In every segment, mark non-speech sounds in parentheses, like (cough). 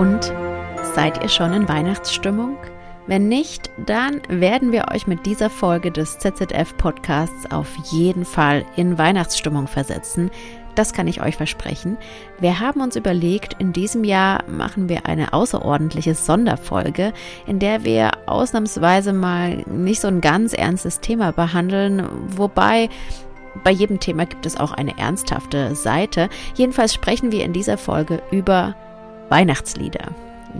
Und seid ihr schon in Weihnachtsstimmung? Wenn nicht, dann werden wir euch mit dieser Folge des ZZF Podcasts auf jeden Fall in Weihnachtsstimmung versetzen. Das kann ich euch versprechen. Wir haben uns überlegt, in diesem Jahr machen wir eine außerordentliche Sonderfolge, in der wir ausnahmsweise mal nicht so ein ganz ernstes Thema behandeln, wobei bei jedem Thema gibt es auch eine ernsthafte Seite. Jedenfalls sprechen wir in dieser Folge über Weihnachtslieder.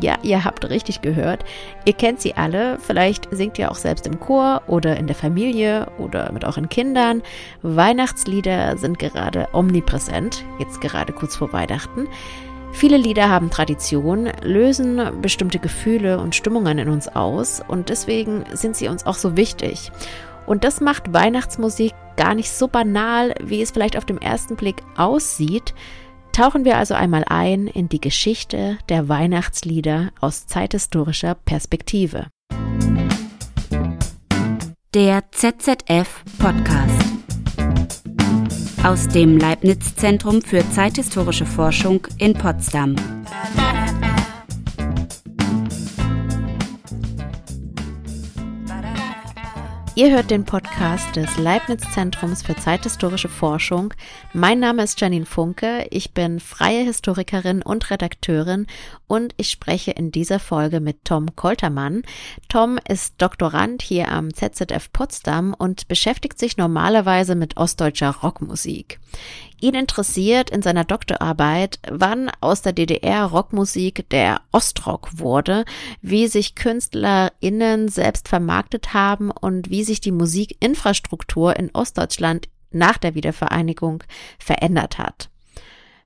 Ja, ihr habt richtig gehört. Ihr kennt sie alle. Vielleicht singt ihr auch selbst im Chor oder in der Familie oder mit euren Kindern. Weihnachtslieder sind gerade omnipräsent, jetzt gerade kurz vor Weihnachten. Viele Lieder haben Tradition, lösen bestimmte Gefühle und Stimmungen in uns aus und deswegen sind sie uns auch so wichtig. Und das macht Weihnachtsmusik gar nicht so banal, wie es vielleicht auf den ersten Blick aussieht. Tauchen wir also einmal ein in die Geschichte der Weihnachtslieder aus zeithistorischer Perspektive. Der ZZF Podcast aus dem Leibniz Zentrum für zeithistorische Forschung in Potsdam. Ihr hört den Podcast des Leibniz Zentrums für zeithistorische Forschung. Mein Name ist Janine Funke. Ich bin freie Historikerin und Redakteurin und ich spreche in dieser Folge mit Tom Koltermann. Tom ist Doktorand hier am ZZF Potsdam und beschäftigt sich normalerweise mit ostdeutscher Rockmusik. Ihn interessiert in seiner Doktorarbeit, wann aus der DDR Rockmusik der Ostrock wurde, wie sich KünstlerInnen selbst vermarktet haben und wie sich die Musikinfrastruktur in Ostdeutschland nach der Wiedervereinigung verändert hat.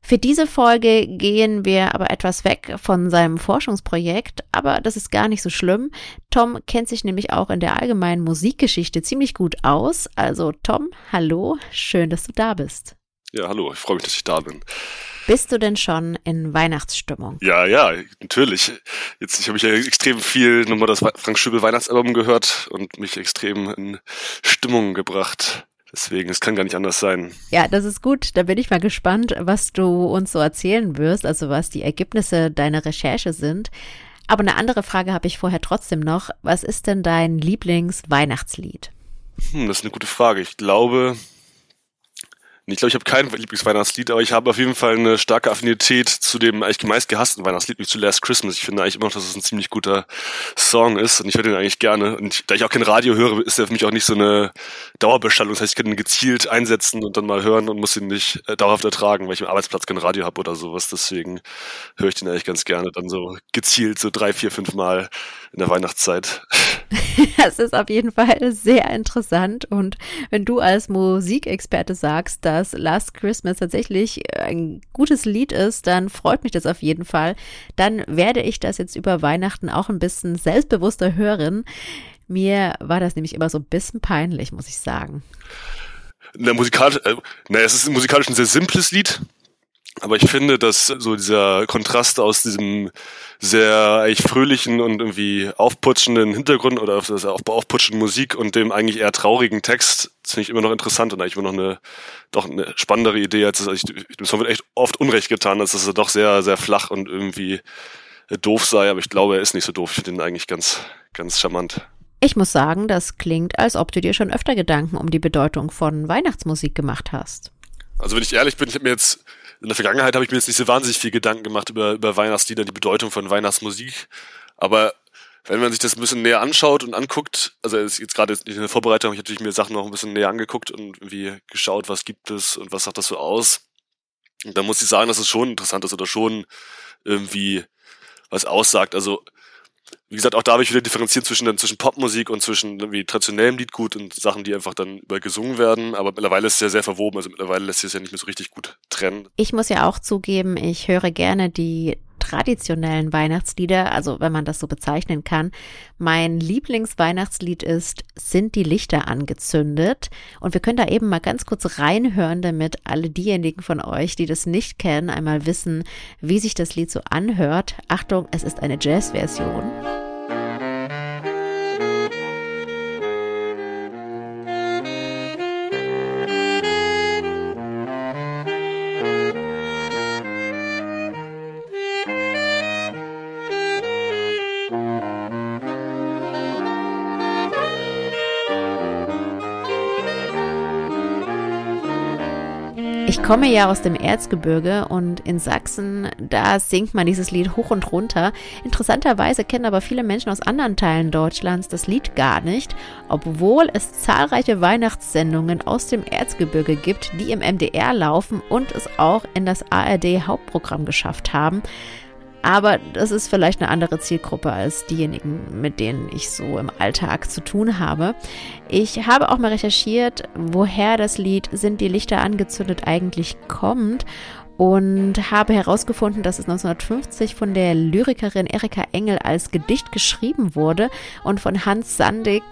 Für diese Folge gehen wir aber etwas weg von seinem Forschungsprojekt, aber das ist gar nicht so schlimm. Tom kennt sich nämlich auch in der allgemeinen Musikgeschichte ziemlich gut aus. Also Tom, hallo, schön, dass du da bist. Ja, hallo, ich freue mich, dass ich da bin. Bist du denn schon in Weihnachtsstimmung? Ja, ja, natürlich. Jetzt ich habe ich ja extrem viel nochmal das Frank Schübel Weihnachtsalbum gehört und mich extrem in Stimmung gebracht. Deswegen, es kann gar nicht anders sein. Ja, das ist gut. Da bin ich mal gespannt, was du uns so erzählen wirst, also was die Ergebnisse deiner Recherche sind. Aber eine andere Frage habe ich vorher trotzdem noch. Was ist denn dein Lieblingsweihnachtslied? Hm, das ist eine gute Frage. Ich glaube, ich glaube, ich habe kein Lieblingsweihnachtslied, aber ich habe auf jeden Fall eine starke Affinität zu dem eigentlich meist gehassten Weihnachtslied, nämlich zu Last Christmas. Ich finde eigentlich immer noch, dass es ein ziemlich guter Song ist und ich höre den eigentlich gerne. Und da ich auch kein Radio höre, ist der für mich auch nicht so eine Dauerbestellung. Das heißt, ich kann ihn gezielt einsetzen und dann mal hören und muss ihn nicht äh, dauerhaft ertragen, weil ich am Arbeitsplatz kein Radio habe oder sowas. Deswegen höre ich den eigentlich ganz gerne dann so gezielt so drei, vier, fünf Mal in der Weihnachtszeit. (laughs) Das ist auf jeden Fall sehr interessant. Und wenn du als Musikexperte sagst, dass Last Christmas tatsächlich ein gutes Lied ist, dann freut mich das auf jeden Fall. Dann werde ich das jetzt über Weihnachten auch ein bisschen selbstbewusster hören. Mir war das nämlich immer so ein bisschen peinlich, muss ich sagen. Na, musikalisch, äh, na, es ist musikalisch ein sehr simples Lied. Aber ich finde, dass so dieser Kontrast aus diesem sehr eigentlich fröhlichen und irgendwie aufputschenden Hintergrund oder also aufputschenden Musik und dem eigentlich eher traurigen Text, das finde ich immer noch interessant und eigentlich immer noch eine, doch eine spannendere Idee, als es, also ich, dem Song wird echt oft Unrecht getan, dass es doch sehr, sehr flach und irgendwie doof sei, aber ich glaube, er ist nicht so doof. Ich finde ihn eigentlich ganz, ganz charmant. Ich muss sagen, das klingt, als ob du dir schon öfter Gedanken um die Bedeutung von Weihnachtsmusik gemacht hast. Also wenn ich ehrlich bin, ich habe mir jetzt in der Vergangenheit habe ich mir jetzt nicht so wahnsinnig viel Gedanken gemacht über, über Weihnachtslieder, die Bedeutung von Weihnachtsmusik. Aber wenn man sich das ein bisschen näher anschaut und anguckt, also jetzt gerade in der Vorbereitung habe ich natürlich mir Sachen noch ein bisschen näher angeguckt und irgendwie geschaut, was gibt es und was sagt das so aus. Und da muss ich sagen, dass es schon interessant ist oder schon irgendwie was aussagt. Also wie gesagt, auch da habe ich wieder differenziert zwischen, zwischen Popmusik und zwischen irgendwie traditionellem Liedgut und Sachen, die einfach dann über gesungen werden. Aber mittlerweile ist es ja sehr verwoben. Also mittlerweile lässt sich es ja nicht mehr so richtig gut trennen. Ich muss ja auch zugeben, ich höre gerne die traditionellen Weihnachtslieder, also wenn man das so bezeichnen kann. Mein Lieblingsweihnachtslied ist Sind die Lichter angezündet? Und wir können da eben mal ganz kurz reinhören, damit alle diejenigen von euch, die das nicht kennen, einmal wissen, wie sich das Lied so anhört. Achtung, es ist eine Jazzversion. Komme ja aus dem Erzgebirge und in Sachsen, da singt man dieses Lied hoch und runter. Interessanterweise kennen aber viele Menschen aus anderen Teilen Deutschlands das Lied gar nicht, obwohl es zahlreiche Weihnachtssendungen aus dem Erzgebirge gibt, die im MDR laufen und es auch in das ARD Hauptprogramm geschafft haben. Aber das ist vielleicht eine andere Zielgruppe als diejenigen, mit denen ich so im Alltag zu tun habe. Ich habe auch mal recherchiert, woher das Lied Sind die Lichter angezündet eigentlich kommt und habe herausgefunden, dass es 1950 von der Lyrikerin Erika Engel als Gedicht geschrieben wurde und von Hans Sandig,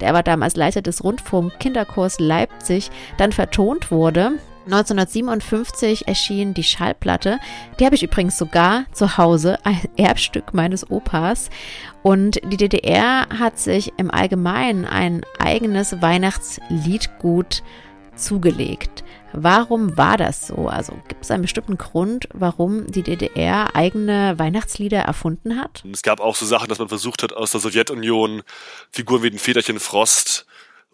der war damals Leiter des Rundfunk Kinderchors Leipzig, dann vertont wurde. 1957 erschien die Schallplatte. Die habe ich übrigens sogar zu Hause, ein Erbstück meines Opas. Und die DDR hat sich im Allgemeinen ein eigenes Weihnachtsliedgut zugelegt. Warum war das so? Also gibt es einen bestimmten Grund, warum die DDR eigene Weihnachtslieder erfunden hat? Es gab auch so Sachen, dass man versucht hat, aus der Sowjetunion Figuren wie den Federchen Frost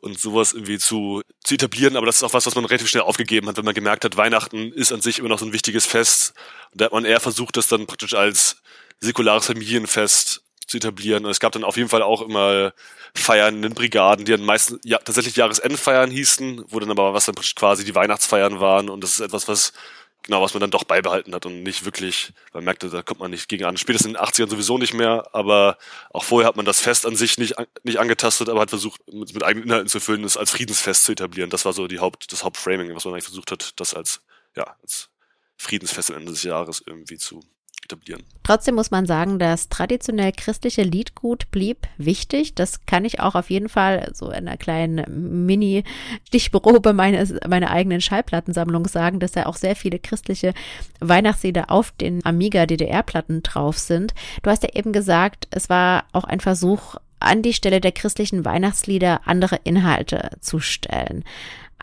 und sowas irgendwie zu, zu etablieren. Aber das ist auch was, was man relativ schnell aufgegeben hat, wenn man gemerkt hat, Weihnachten ist an sich immer noch so ein wichtiges Fest. Und da hat man eher versucht, das dann praktisch als säkulares Familienfest zu etablieren. Und es gab dann auf jeden Fall auch immer Feiern in Brigaden, die dann meistens ja, tatsächlich Jahresendfeiern hießen, wo dann aber was dann quasi die Weihnachtsfeiern waren. Und das ist etwas, was genau, was man dann doch beibehalten hat und nicht wirklich, man merkte, da kommt man nicht gegen an. Spätestens in den 80ern sowieso nicht mehr, aber auch vorher hat man das Fest an sich nicht, nicht angetastet, aber hat versucht, mit, mit eigenen Inhalten zu füllen, es als Friedensfest zu etablieren. Das war so die Haupt, das Hauptframing, was man eigentlich versucht hat, das als, ja, als Friedensfest am Ende des Jahres irgendwie zu etablieren. Trotzdem muss man sagen, das traditionell christliche Liedgut blieb wichtig. Das kann ich auch auf jeden Fall so in einer kleinen Mini-Stichprobe meines, meiner eigenen Schallplattensammlung sagen, dass da auch sehr viele christliche Weihnachtslieder auf den Amiga DDR-Platten drauf sind. Du hast ja eben gesagt, es war auch ein Versuch, an die Stelle der christlichen Weihnachtslieder andere Inhalte zu stellen.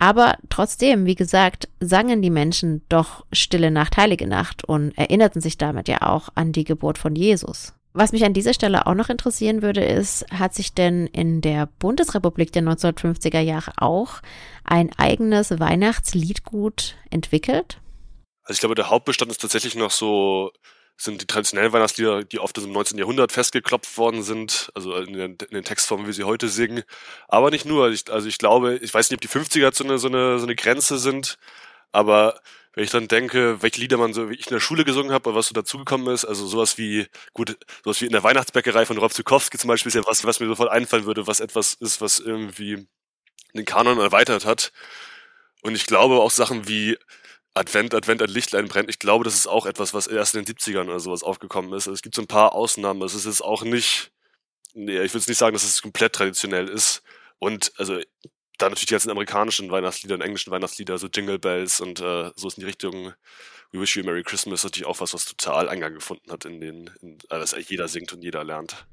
Aber trotzdem, wie gesagt, sangen die Menschen doch Stille Nacht, Heilige Nacht und erinnerten sich damit ja auch an die Geburt von Jesus. Was mich an dieser Stelle auch noch interessieren würde, ist, hat sich denn in der Bundesrepublik der 1950er Jahre auch ein eigenes Weihnachtsliedgut entwickelt? Also ich glaube, der Hauptbestand ist tatsächlich noch so sind die traditionellen Weihnachtslieder, die oft im 19. Jahrhundert festgeklopft worden sind, also in den, in den Textformen, wie sie heute singen. Aber nicht nur. Ich, also ich glaube, ich weiß nicht, ob die 50er so eine, so eine, so eine Grenze sind, aber wenn ich dann denke, welche Lieder man so wie ich in der Schule gesungen habe oder was so dazugekommen ist, also sowas wie, gut, sowas wie in der Weihnachtsbäckerei von Rob Zukowski zum Beispiel ist ja was, was mir sofort einfallen würde, was etwas ist, was irgendwie den Kanon erweitert hat. Und ich glaube auch Sachen wie Advent, Advent, ein Lichtlein brennt. Ich glaube, das ist auch etwas, was erst in den 70ern oder sowas aufgekommen ist. Also es gibt so ein paar Ausnahmen. Es ist jetzt auch nicht, nee, ich will jetzt nicht sagen, dass es komplett traditionell ist. Und also da natürlich die ganzen amerikanischen Weihnachtslieder und englischen Weihnachtslieder, so Jingle Bells und äh, so ist in die Richtung We Wish You a Merry Christmas natürlich auch was, was total Eingang gefunden hat in den, in, was jeder singt und jeder lernt.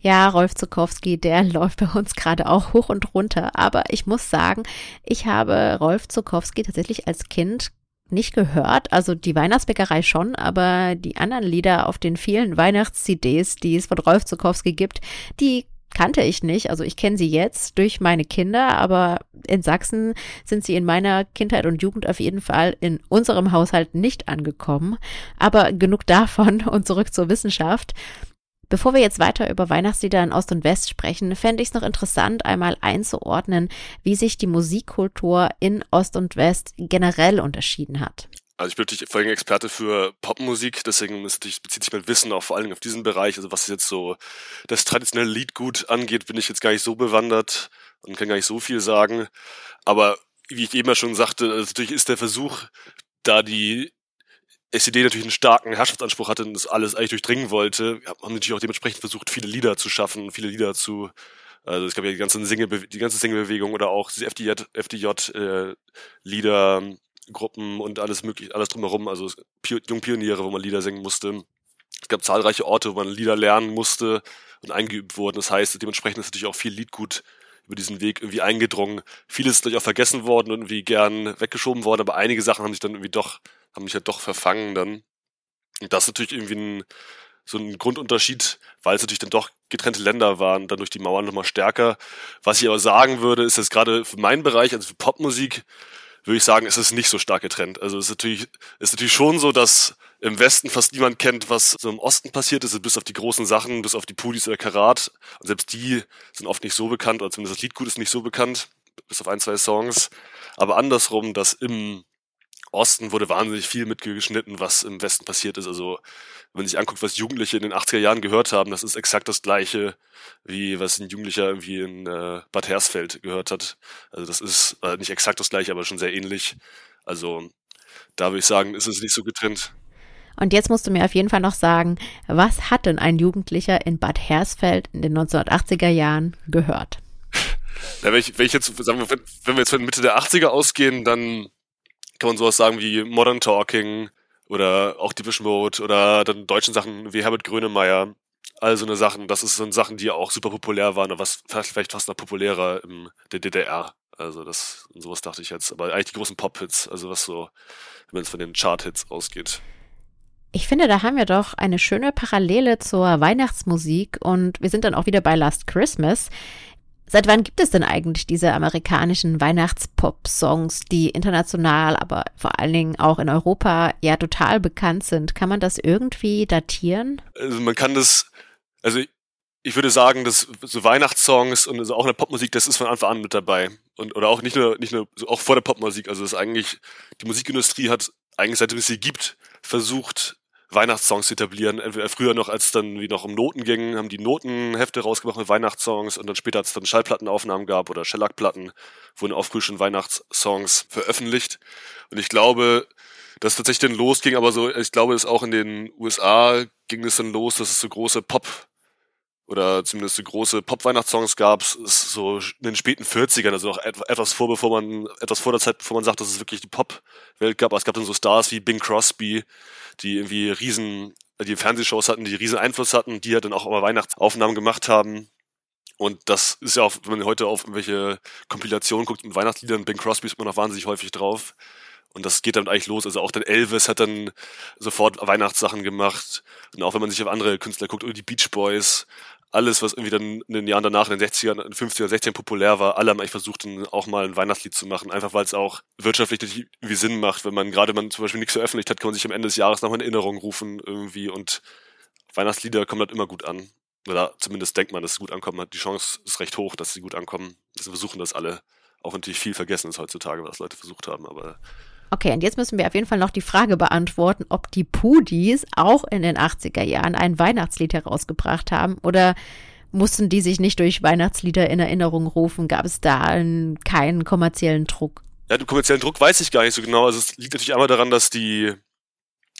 Ja, Rolf Zukowski, der (laughs) läuft bei uns gerade auch hoch und runter. Aber ich muss sagen, ich habe Rolf Zukowski tatsächlich als Kind nicht gehört. Also die Weihnachtsbäckerei schon, aber die anderen Lieder auf den vielen Weihnachts-CDs, die es von Rolf Zukowski gibt, die kannte ich nicht. Also ich kenne sie jetzt durch meine Kinder, aber in Sachsen sind sie in meiner Kindheit und Jugend auf jeden Fall in unserem Haushalt nicht angekommen. Aber genug davon (laughs) und zurück zur Wissenschaft. Bevor wir jetzt weiter über Weihnachtslieder in Ost und West sprechen, fände ich es noch interessant, einmal einzuordnen, wie sich die Musikkultur in Ost und West generell unterschieden hat. Also ich bin natürlich vorhin Experte für Popmusik, deswegen bezieht sich mein Wissen auch vor allen Dingen auf diesen Bereich. Also was jetzt so das traditionelle Liedgut angeht, bin ich jetzt gar nicht so bewandert und kann gar nicht so viel sagen. Aber wie ich eben schon sagte, also natürlich ist der Versuch, da die SED natürlich einen starken Herrschaftsanspruch hatte und das alles eigentlich durchdringen wollte, haben natürlich auch dementsprechend versucht, viele Lieder zu schaffen, viele Lieder zu, also es gab ja die ganze Single, die ganze Single-Bewegung oder auch diese FDJ, FDJ äh, Lieder, Gruppen und alles mögliche, alles drumherum, also Jungpioniere, wo man Lieder singen musste. Es gab zahlreiche Orte, wo man Lieder lernen musste und eingeübt wurden. Das heißt, dementsprechend ist natürlich auch viel Liedgut über diesen Weg irgendwie eingedrungen. Vieles ist natürlich auch vergessen worden und irgendwie gern weggeschoben worden, aber einige Sachen haben sich dann irgendwie doch haben mich halt doch verfangen dann. Und das ist natürlich irgendwie ein, so ein Grundunterschied, weil es natürlich dann doch getrennte Länder waren, dann durch die Mauern nochmal stärker. Was ich aber sagen würde, ist, dass gerade für meinen Bereich, also für Popmusik, würde ich sagen, ist es nicht so stark getrennt. Also es ist natürlich, ist natürlich schon so, dass im Westen fast niemand kennt, was so im Osten passiert ist, bis auf die großen Sachen, bis auf die Pudis oder Karat. Und selbst die sind oft nicht so bekannt, oder zumindest das Liedgut ist nicht so bekannt, bis auf ein, zwei Songs. Aber andersrum, dass im Osten wurde wahnsinnig viel mitgeschnitten, was im Westen passiert ist. Also wenn man sich anguckt, was Jugendliche in den 80er Jahren gehört haben, das ist exakt das gleiche, wie was ein Jugendlicher irgendwie in äh, Bad Hersfeld gehört hat. Also das ist äh, nicht exakt das gleiche, aber schon sehr ähnlich. Also da würde ich sagen, ist es nicht so getrennt. Und jetzt musst du mir auf jeden Fall noch sagen, was hat denn ein Jugendlicher in Bad Hersfeld in den 1980er Jahren gehört? Ja, wenn, ich, wenn ich jetzt, sagen wir, wenn wir jetzt von Mitte der 80er ausgehen, dann kann man sowas sagen wie Modern Talking oder auch Depeche Mode oder dann deutschen Sachen wie Herbert Grönemeyer. All so eine Sachen, das so Sachen, die auch super populär waren und was vielleicht fast noch populärer in der DDR. Also das, sowas dachte ich jetzt. Aber eigentlich die großen Pop-Hits, also was so, wenn es von den Chart-Hits ausgeht. Ich finde, da haben wir doch eine schöne Parallele zur Weihnachtsmusik und wir sind dann auch wieder bei Last Christmas. Seit wann gibt es denn eigentlich diese amerikanischen Weihnachtspop-Songs, die international, aber vor allen Dingen auch in Europa ja total bekannt sind? Kann man das irgendwie datieren? Also man kann das, also ich würde sagen, dass so Weihnachtssongs und also auch in der Popmusik, das ist von Anfang an mit dabei. Und, oder auch nicht nur, nicht nur, auch vor der Popmusik. Also das ist eigentlich, die Musikindustrie hat eigentlich seitdem es sie gibt, versucht, Weihnachtssongs etablieren. Entweder früher noch, als dann wie noch um Noten ging, haben die Notenhefte rausgemacht mit Weihnachtssongs und dann später, als es dann Schallplattenaufnahmen gab oder Shellac-Platten, wurden auch früh schon Weihnachtssongs veröffentlicht. Und ich glaube, dass tatsächlich dann losging, aber so, ich glaube, es auch in den USA ging es dann los, dass es so große Pop- oder zumindest große Pop-Weihnachtssongs gab es so in den späten 40ern, also noch etwas vor, bevor man, etwas vor der Zeit, bevor man sagt, dass es wirklich die Pop-Welt gab. Aber es gab dann so Stars wie Bing Crosby, die irgendwie riesen, die Fernsehshows hatten, die riesen Einfluss hatten, die halt dann auch immer Weihnachtsaufnahmen gemacht haben. Und das ist ja auch, wenn man heute auf irgendwelche Kompilationen guckt mit Weihnachtsliedern, Bing Crosby ist immer noch wahnsinnig häufig drauf. Und das geht dann eigentlich los. Also auch dann Elvis hat dann sofort Weihnachtssachen gemacht. Und auch wenn man sich auf andere Künstler guckt, oder die Beach Boys, alles, was irgendwie dann in den Jahren danach, in den 60ern, in den 50er, 60ern populär war, alle haben eigentlich versucht, auch mal ein Weihnachtslied zu machen. Einfach weil es auch wirtschaftlich irgendwie Sinn macht. Wenn man gerade man zum Beispiel nichts veröffentlicht hat, kann man sich am Ende des Jahres nochmal in Erinnerung rufen irgendwie und Weihnachtslieder kommen halt immer gut an. Oder zumindest denkt man, dass sie gut ankommen. Die Chance ist recht hoch, dass sie gut ankommen. Sie versuchen das alle. Auch natürlich viel vergessen ist heutzutage, was Leute versucht haben, aber Okay, und jetzt müssen wir auf jeden Fall noch die Frage beantworten, ob die Pudis auch in den 80er Jahren ein Weihnachtslied herausgebracht haben oder mussten die sich nicht durch Weihnachtslieder in Erinnerung rufen? Gab es da einen, keinen kommerziellen Druck? Ja, den kommerziellen Druck weiß ich gar nicht so genau. Also es liegt natürlich einmal daran, dass die,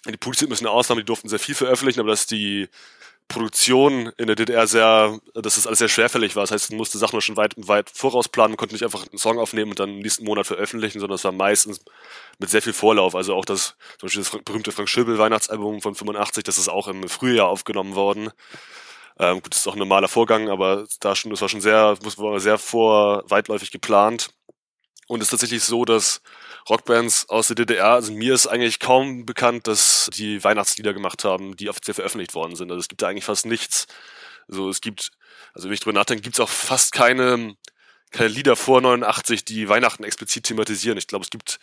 die Pudis sind ein bisschen eine Ausnahme, die durften sehr viel veröffentlichen, aber dass die Produktion in der DDR sehr, dass das alles sehr schwerfällig war. Das heißt, man musste Sachen schon weit, weit vorausplanen, konnte nicht einfach einen Song aufnehmen und dann im nächsten Monat veröffentlichen, sondern es war meistens mit sehr viel Vorlauf. Also auch das, zum Beispiel das berühmte Frank Schöbel Weihnachtsalbum von 85, das ist auch im Frühjahr aufgenommen worden. Ähm, gut, das ist auch ein normaler Vorgang, aber da schon, das war schon sehr, war sehr vor, weitläufig geplant. Und es ist tatsächlich so, dass Rockbands aus der DDR, also mir ist eigentlich kaum bekannt, dass die Weihnachtslieder gemacht haben, die offiziell veröffentlicht worden sind. Also es gibt da eigentlich fast nichts. Also es gibt, also wenn ich drüber nachdenke, gibt es auch fast keine, keine Lieder vor 89, die Weihnachten explizit thematisieren. Ich glaube, es gibt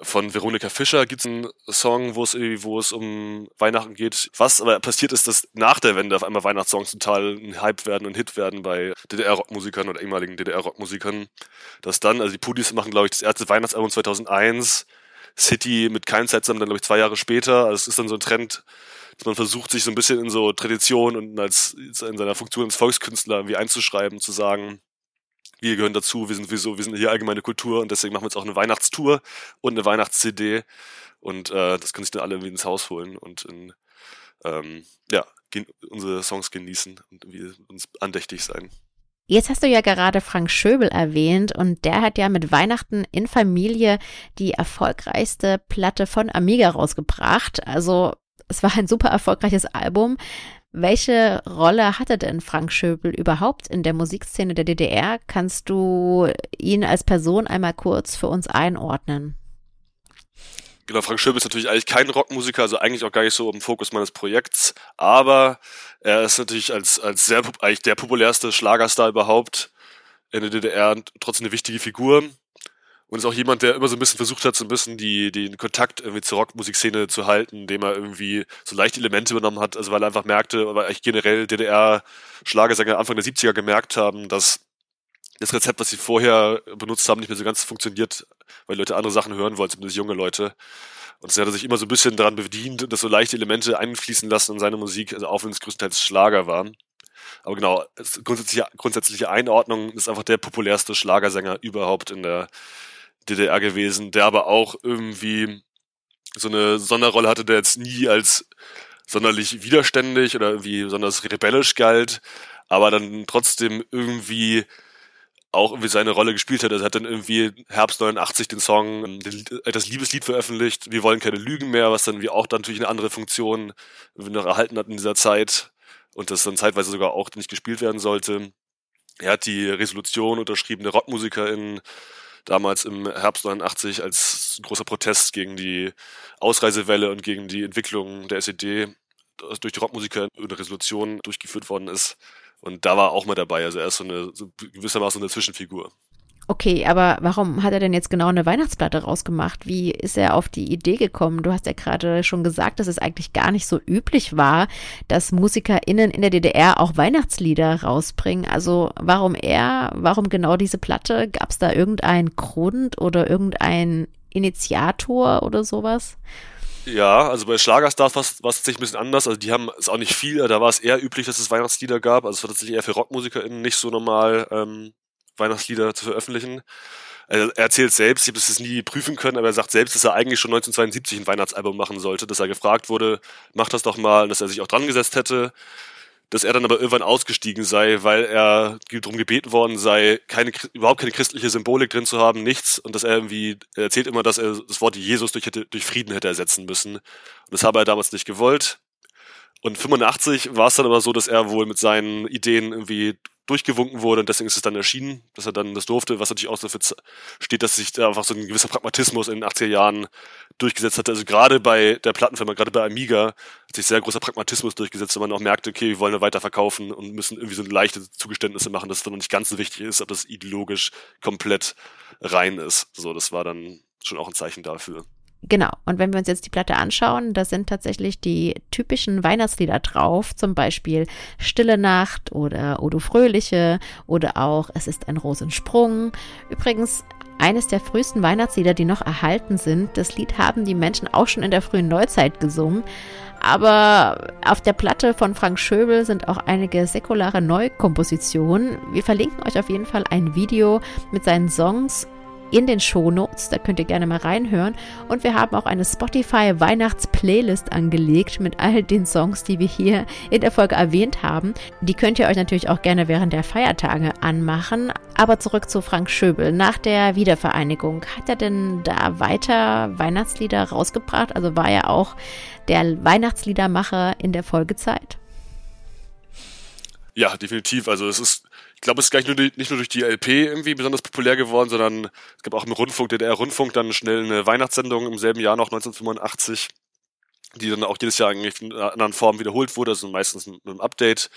von Veronika Fischer gibt es einen Song, wo es wo es um Weihnachten geht. Was aber passiert ist, dass nach der Wende auf einmal Weihnachtssongs total ein Hype werden und Hit werden bei DDR-Rockmusikern oder ehemaligen DDR-Rockmusikern. Dass dann, also die Pudis machen, glaube ich, das erste Weihnachtsalbum 2001, City mit keinem Zeitraum dann, glaube ich, zwei Jahre später. Also es ist dann so ein Trend, dass man versucht, sich so ein bisschen in so Tradition und als in seiner Funktion als Volkskünstler irgendwie einzuschreiben, zu sagen, wir gehören dazu, wir sind wieso, wir sind hier allgemeine Kultur und deswegen machen wir jetzt auch eine Weihnachtstour und eine Weihnachts-CD und äh, das können sich dann alle irgendwie ins Haus holen und in, ähm, ja, unsere Songs genießen und wir uns andächtig sein. Jetzt hast du ja gerade Frank Schöbel erwähnt und der hat ja mit Weihnachten in Familie die erfolgreichste Platte von Amiga rausgebracht. Also es war ein super erfolgreiches Album. Welche Rolle hatte denn Frank Schöbel überhaupt in der Musikszene der DDR? Kannst du ihn als Person einmal kurz für uns einordnen? Genau, Frank Schöbel ist natürlich eigentlich kein Rockmusiker, also eigentlich auch gar nicht so im Fokus meines Projekts, aber er ist natürlich als, als sehr, eigentlich der populärste Schlagerstar überhaupt in der DDR trotzdem eine wichtige Figur. Und ist auch jemand, der immer so ein bisschen versucht hat, so ein bisschen die, den Kontakt irgendwie zur Rockmusikszene zu halten, indem er irgendwie so leichte Elemente übernommen hat, also weil er einfach merkte, weil eigentlich generell DDR-Schlagersänger Anfang der 70er gemerkt haben, dass das Rezept, was sie vorher benutzt haben, nicht mehr so ganz funktioniert, weil Leute andere Sachen hören wollen, zumindest junge Leute. Und so hat sich immer so ein bisschen daran bedient und das so leichte Elemente einfließen lassen in seine Musik, also auch wenn es größtenteils Schlager waren. Aber genau, grundsätzliche, grundsätzliche Einordnung ist einfach der populärste Schlagersänger überhaupt in der DDR gewesen, der aber auch irgendwie so eine Sonderrolle hatte, der jetzt nie als sonderlich widerständig oder irgendwie besonders rebellisch galt, aber dann trotzdem irgendwie auch irgendwie seine Rolle gespielt hat. Also er hat dann irgendwie Herbst 89 den Song, ähm, das Liebeslied veröffentlicht, Wir wollen keine Lügen mehr, was dann wie auch dann natürlich eine andere Funktion noch erhalten hat in dieser Zeit und das dann zeitweise sogar auch nicht gespielt werden sollte. Er hat die Resolution unterschrieben der RockmusikerInnen damals im Herbst 89 als großer Protest gegen die Ausreisewelle und gegen die Entwicklung der SED durch die Rockmusiker eine Resolution durchgeführt worden ist. Und da war auch mal dabei. Also er ist so eine so gewissermaßen eine Zwischenfigur. Okay, aber warum hat er denn jetzt genau eine Weihnachtsplatte rausgemacht? Wie ist er auf die Idee gekommen? Du hast ja gerade schon gesagt, dass es eigentlich gar nicht so üblich war, dass MusikerInnen in der DDR auch Weihnachtslieder rausbringen. Also warum er, warum genau diese Platte? Gab es da irgendeinen Grund oder irgendein Initiator oder sowas? Ja, also bei Schlagerstars war es tatsächlich ein bisschen anders. Also die haben es auch nicht viel, da war es eher üblich, dass es Weihnachtslieder gab. Also es war tatsächlich eher für RockmusikerInnen nicht so normal, ähm, Weihnachtslieder zu veröffentlichen. Er erzählt selbst, ich habe es nie prüfen können, aber er sagt selbst, dass er eigentlich schon 1972 ein Weihnachtsalbum machen sollte, dass er gefragt wurde, mach das doch mal, dass er sich auch dran gesetzt hätte, dass er dann aber irgendwann ausgestiegen sei, weil er darum gebeten worden sei, keine, überhaupt keine christliche Symbolik drin zu haben, nichts, und dass er irgendwie, er erzählt immer, dass er das Wort Jesus durch, hätte, durch Frieden hätte ersetzen müssen. Und das habe er damals nicht gewollt. Und 85 war es dann aber so, dass er wohl mit seinen Ideen irgendwie durchgewunken wurde und deswegen ist es dann erschienen, dass er dann das durfte, was natürlich auch dafür steht, dass sich da einfach so ein gewisser Pragmatismus in den 80er Jahren durchgesetzt hat. Also gerade bei der Plattenfirma, gerade bei Amiga, hat sich sehr großer Pragmatismus durchgesetzt, wenn man auch merkte, okay, wir wollen ja weiter verkaufen und müssen irgendwie so leichte Zugeständnisse machen, dass es dann noch nicht ganz so wichtig ist, ob das ideologisch komplett rein ist. So, das war dann schon auch ein Zeichen dafür. Genau, und wenn wir uns jetzt die Platte anschauen, da sind tatsächlich die typischen Weihnachtslieder drauf, zum Beispiel Stille Nacht oder O du Fröhliche oder auch Es ist ein Rosensprung. Übrigens, eines der frühesten Weihnachtslieder, die noch erhalten sind. Das Lied haben die Menschen auch schon in der frühen Neuzeit gesungen. Aber auf der Platte von Frank Schöbel sind auch einige säkulare Neukompositionen. Wir verlinken euch auf jeden Fall ein Video mit seinen Songs in den Shownotes, da könnt ihr gerne mal reinhören. Und wir haben auch eine Spotify Weihnachts-Playlist angelegt mit all den Songs, die wir hier in der Folge erwähnt haben. Die könnt ihr euch natürlich auch gerne während der Feiertage anmachen. Aber zurück zu Frank Schöbel. Nach der Wiedervereinigung, hat er denn da weiter Weihnachtslieder rausgebracht? Also war er auch der Weihnachtsliedermacher in der Folgezeit? Ja, definitiv. Also es ist ich glaube, es ist gleich nur die, nicht nur durch die LP irgendwie besonders populär geworden, sondern es gab auch im Rundfunk, DDR-Rundfunk, dann schnell eine Weihnachtssendung im selben Jahr noch, 1985, die dann auch jedes Jahr eigentlich in einer anderen Form wiederholt wurde, also meistens mit einem Update.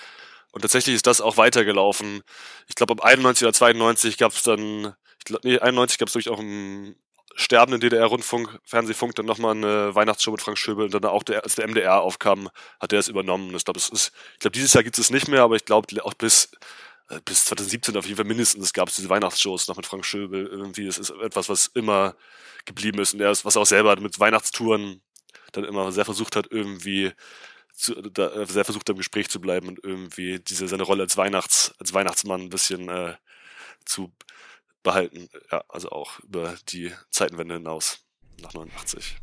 Und tatsächlich ist das auch weitergelaufen. Ich glaube, ab 91 oder 92 gab es dann, ich glaube, nee, 91 gab es wirklich auch im sterbenden DDR-Rundfunk, Fernsehfunk dann nochmal eine Weihnachtsshow mit Frank Schöbel und dann auch der, als der MDR aufkam, hat er es übernommen. Ich glaube, glaube, dieses Jahr gibt es nicht mehr, aber ich glaube, auch bis äh, bis 2017 auf jeden Fall mindestens gab es diese Weihnachtsshows noch mit Frank Schöbel. Irgendwie, das ist etwas, was immer geblieben ist. Und er ist, was auch selber mit Weihnachtstouren dann immer sehr versucht hat, irgendwie zu, da, äh, sehr versucht im Gespräch zu bleiben und irgendwie diese seine Rolle als Weihnachts, als Weihnachtsmann ein bisschen äh, zu behalten. Ja, also auch über die Zeitenwende hinaus nach 89.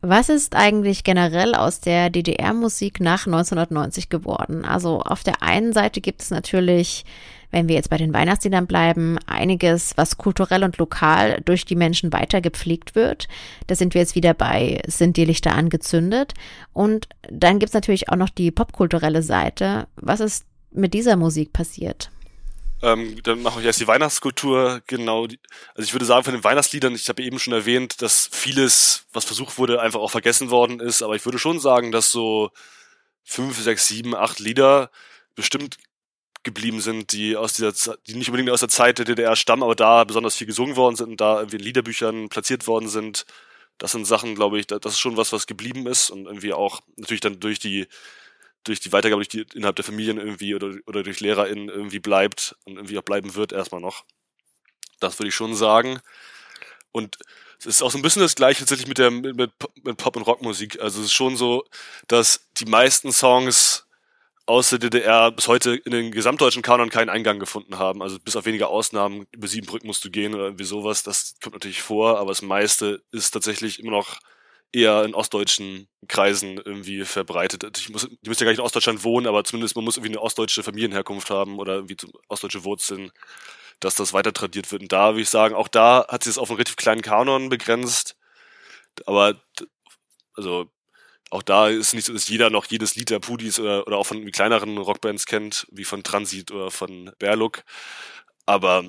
Was ist eigentlich generell aus der DDR-Musik nach 1990 geworden? Also auf der einen Seite gibt es natürlich, wenn wir jetzt bei den Weihnachtsliedern bleiben, einiges, was kulturell und lokal durch die Menschen weiter gepflegt wird. Da sind wir jetzt wieder bei, sind die Lichter angezündet? Und dann gibt es natürlich auch noch die popkulturelle Seite. Was ist mit dieser Musik passiert? Ähm, dann mache ich erst die Weihnachtskultur. Genau. Die, also ich würde sagen, von den Weihnachtsliedern, ich habe eben schon erwähnt, dass vieles, was versucht wurde, einfach auch vergessen worden ist. Aber ich würde schon sagen, dass so fünf, sechs, sieben, acht Lieder bestimmt geblieben sind, die aus dieser, die nicht unbedingt aus der Zeit der DDR stammen, aber da besonders viel gesungen worden sind und da irgendwie in Liederbüchern platziert worden sind. Das sind Sachen, glaube ich, das ist schon was, was geblieben ist und irgendwie auch natürlich dann durch die durch die Weitergabe durch die, innerhalb der Familien irgendwie oder, oder durch LehrerInnen irgendwie bleibt und irgendwie auch bleiben wird erstmal noch. Das würde ich schon sagen. Und es ist auch so ein bisschen das gleiche tatsächlich mit der mit, mit Pop- und Rockmusik. Also es ist schon so, dass die meisten Songs aus der DDR bis heute in den gesamtdeutschen Kanon keinen Eingang gefunden haben. Also bis auf wenige Ausnahmen, über sieben Brücken musst du gehen oder irgendwie sowas. Das kommt natürlich vor, aber das meiste ist tatsächlich immer noch eher in ostdeutschen Kreisen irgendwie verbreitet. Ich muss, die müssen ja gar nicht in Ostdeutschland wohnen, aber zumindest man muss irgendwie eine ostdeutsche Familienherkunft haben oder irgendwie ostdeutsche Wurzeln, dass das weiter tradiert wird. Und da würde ich sagen, auch da hat sich es auf einen relativ kleinen Kanon begrenzt. Aber also auch da ist nicht so, dass jeder noch jedes Lied der Pudis oder, oder auch von kleineren Rockbands kennt, wie von Transit oder von Berluk. Aber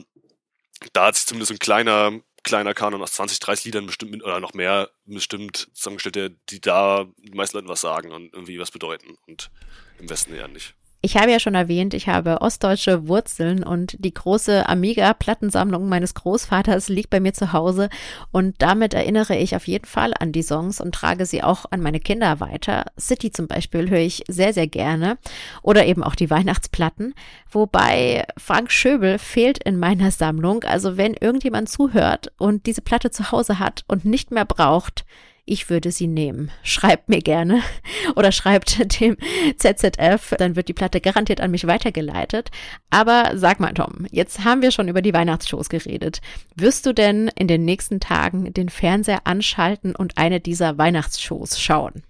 da hat sich zumindest ein kleiner kleiner Kanon aus 20, 30 Liedern bestimmt oder noch mehr bestimmt zusammengestellt, die da die meisten Leuten was sagen und irgendwie was bedeuten und im Westen eher nicht. Ich habe ja schon erwähnt, ich habe ostdeutsche Wurzeln und die große Amiga-Plattensammlung meines Großvaters liegt bei mir zu Hause und damit erinnere ich auf jeden Fall an die Songs und trage sie auch an meine Kinder weiter. City zum Beispiel höre ich sehr, sehr gerne oder eben auch die Weihnachtsplatten, wobei Frank Schöbel fehlt in meiner Sammlung. Also wenn irgendjemand zuhört und diese Platte zu Hause hat und nicht mehr braucht, ich würde sie nehmen. Schreibt mir gerne (laughs) oder schreibt (laughs) dem ZZF, dann wird die Platte garantiert an mich weitergeleitet. Aber sag mal, Tom, jetzt haben wir schon über die Weihnachtsshows geredet. Wirst du denn in den nächsten Tagen den Fernseher anschalten und eine dieser Weihnachtsshows schauen?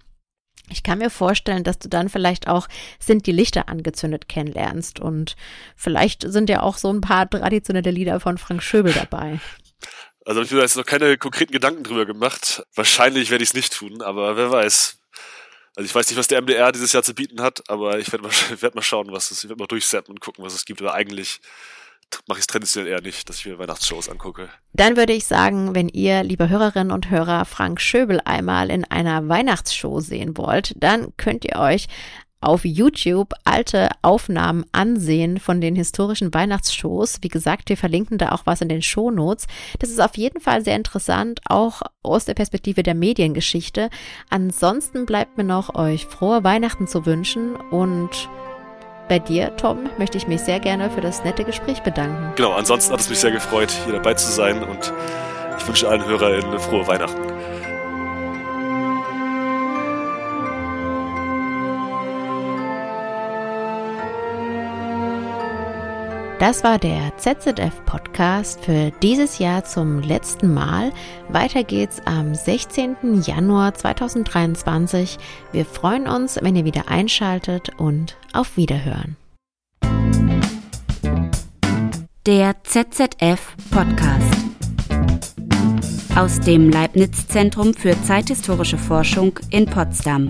Ich kann mir vorstellen, dass du dann vielleicht auch Sind die Lichter angezündet kennenlernst und vielleicht sind ja auch so ein paar traditionelle Lieder von Frank Schöbel dabei. (laughs) Also ich habe jetzt noch keine konkreten Gedanken drüber gemacht. Wahrscheinlich werde ich es nicht tun, aber wer weiß. Also ich weiß nicht, was der MDR dieses Jahr zu bieten hat, aber ich werde mal, werd mal schauen, was es, ich werde mal durchsetzen und gucken, was es gibt. Aber eigentlich mache ich es traditionell eher nicht, dass ich mir Weihnachtsshows angucke. Dann würde ich sagen, wenn ihr, liebe Hörerinnen und Hörer, Frank Schöbel einmal in einer Weihnachtsshow sehen wollt, dann könnt ihr euch auf YouTube alte Aufnahmen ansehen von den historischen Weihnachtsshows. Wie gesagt, wir verlinken da auch was in den Shownotes. Das ist auf jeden Fall sehr interessant, auch aus der Perspektive der Mediengeschichte. Ansonsten bleibt mir noch, euch frohe Weihnachten zu wünschen und bei dir, Tom, möchte ich mich sehr gerne für das nette Gespräch bedanken. Genau, ansonsten hat es mich sehr gefreut, hier dabei zu sein und ich wünsche allen HörerInnen frohe Weihnachten. Das war der ZZF-Podcast für dieses Jahr zum letzten Mal. Weiter geht's am 16. Januar 2023. Wir freuen uns, wenn ihr wieder einschaltet und auf Wiederhören. Der ZZF-Podcast aus dem Leibniz-Zentrum für zeithistorische Forschung in Potsdam.